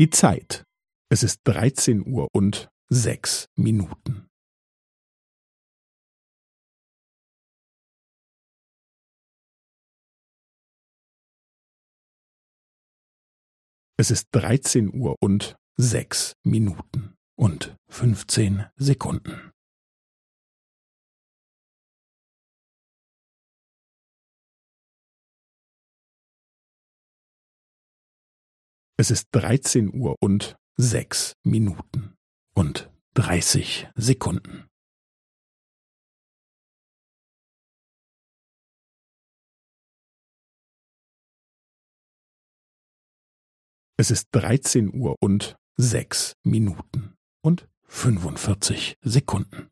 Die Zeit. Es ist dreizehn Uhr und sechs Minuten. Es ist dreizehn Uhr und sechs Minuten und fünfzehn Sekunden. Es ist dreizehn Uhr und sechs Minuten und dreißig Sekunden. Es ist dreizehn Uhr und sechs Minuten und fünfundvierzig Sekunden.